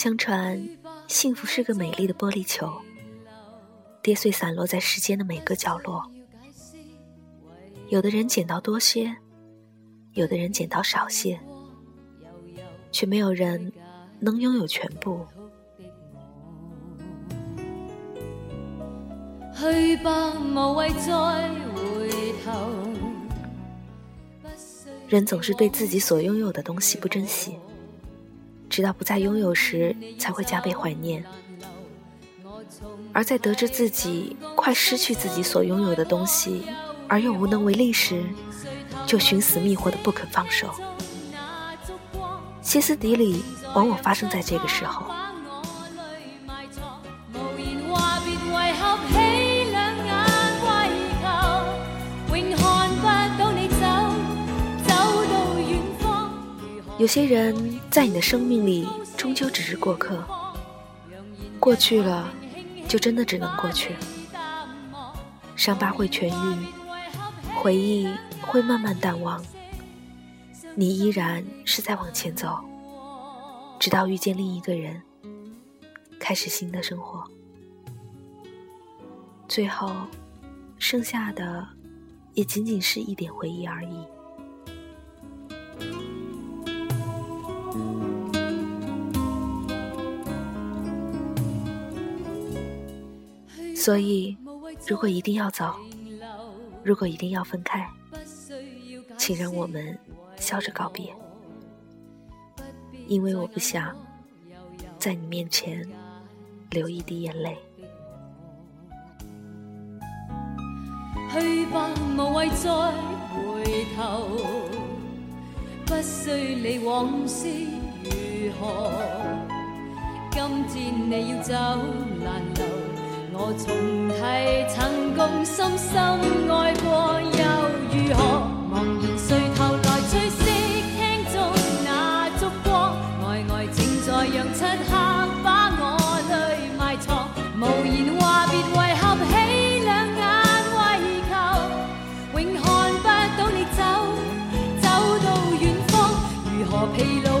相传，幸福是个美丽的玻璃球，跌碎散落在世间的每个角落。有的人捡到多些，有的人捡到少些，却没有人能拥有全部。去吧，无谓再回头。人总是对自己所拥有的东西不珍惜，直到不再拥有时，才会加倍怀念。而在得知自己快失去自己所拥有的东西，而又无能为力时，就寻死觅活的不肯放手。歇斯底里往往发生在这个时候。有些人在你的生命里终究只是过客，过去了就真的只能过去，伤疤会痊愈，回忆会慢慢淡忘，你依然是在往前走，直到遇见另一个人，开始新的生活，最后剩下的也仅仅是一点回忆而已。所以，如果一定要走，如果一定要分开，请让我们笑着告别，因为我不想在你面前流一滴眼泪。去吧，无谓再回头，不需理往事如何。今天你要走，难留。我重提曾共深深爱过，又如何？茫然垂头来吹熄，听中那烛光，呆呆正在让漆黑把我泪埋藏。无言话别，为合起两眼为求，永看不到你走，走到远方，如何疲劳